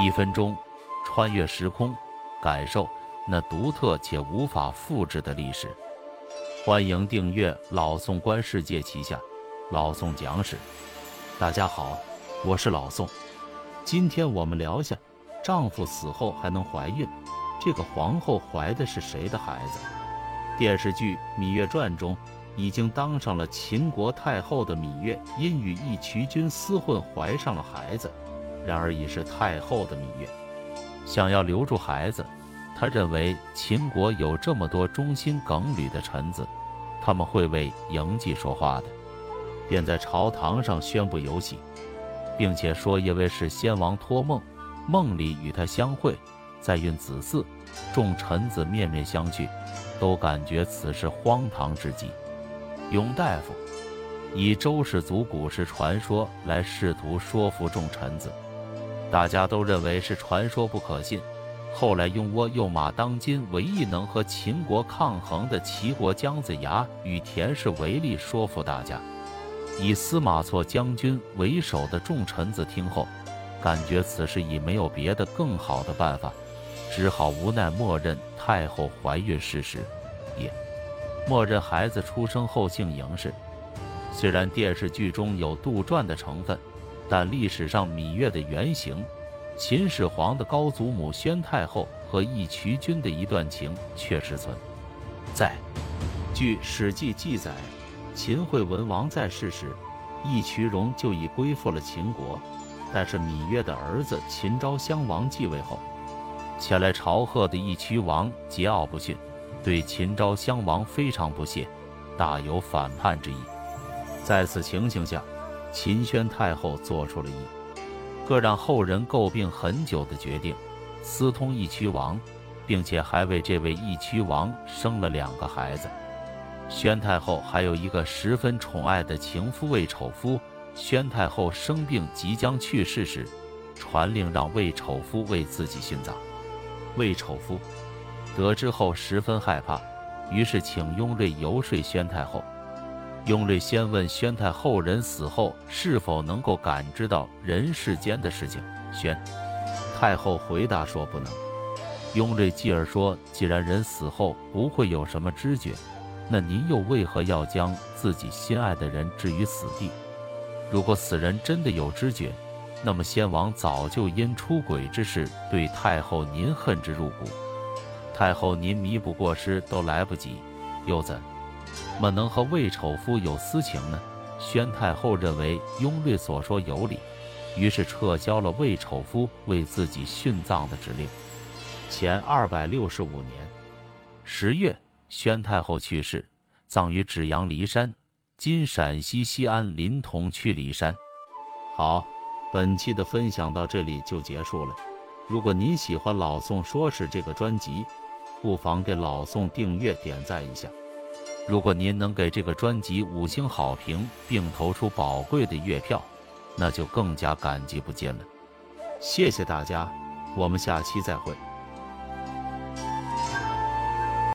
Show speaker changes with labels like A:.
A: 一分钟穿越时空，感受那独特且无法复制的历史。欢迎订阅老宋观世界旗下老宋讲史。大家好，我是老宋。今天我们聊下丈夫死后还能怀孕，这个皇后怀的是谁的孩子？电视剧《芈月传》中，已经当上了秦国太后的芈月，因与义渠君厮混，怀上了孩子。然而已是太后的芈月，想要留住孩子，他认为秦国有这么多忠心耿履的臣子，他们会为嬴稷说话的，便在朝堂上宣布游戏，并且说因为是先王托梦，梦里与他相会，再孕子嗣。众臣子面面相觑，都感觉此事荒唐至极。永大夫以周氏族古时传说来试图说服众臣子。大家都认为是传说不可信。后来用倭诱马当今唯一能和秦国抗衡的齐国姜子牙与田氏为例，说服大家。以司马错将军为首的众臣子听后，感觉此事已没有别的更好的办法，只好无奈默认太后怀孕事实，也默认孩子出生后姓嬴氏。虽然电视剧中有杜撰的成分。但历史上芈月的原型，秦始皇的高祖母宣太后和义渠君的一段情确实存在。据《史记》记载，秦惠文王在世时，义渠荣就已归附了秦国。但是芈月的儿子秦昭襄王继位后，前来朝贺的义渠王桀骜不驯，对秦昭襄王非常不屑，大有反叛之意。在此情形下，秦宣太后做出了一个让后人诟病很久的决定，私通义渠王，并且还为这位义渠王生了两个孩子。宣太后还有一个十分宠爱的情夫魏丑夫。宣太后生病即将去世时，传令让魏丑夫为自己殉葬。魏丑夫得知后十分害怕，于是请雍瑞游说宣太后。雍瑞先问宣太后人死后是否能够感知到人世间的事情，宣太后回答说不能。雍瑞继而说：“既然人死后不会有什么知觉，那您又为何要将自己心爱的人置于死地？如果死人真的有知觉，那么先王早就因出轨之事对太后您恨之入骨，太后您弥补过失都来不及，又怎？”怎么能和魏丑夫有私情呢？宣太后认为雍瑞所说有理，于是撤销了魏丑夫为自己殉葬的指令。前二百六十五年十月，宣太后去世，葬于芷阳骊山（今陕西西安临潼区骊山）。好，本期的分享到这里就结束了。如果您喜欢老宋说史这个专辑，不妨给老宋订阅点赞一下。如果您能给这个专辑五星好评，并投出宝贵的月票，那就更加感激不尽了。谢谢大家，我们下期再会。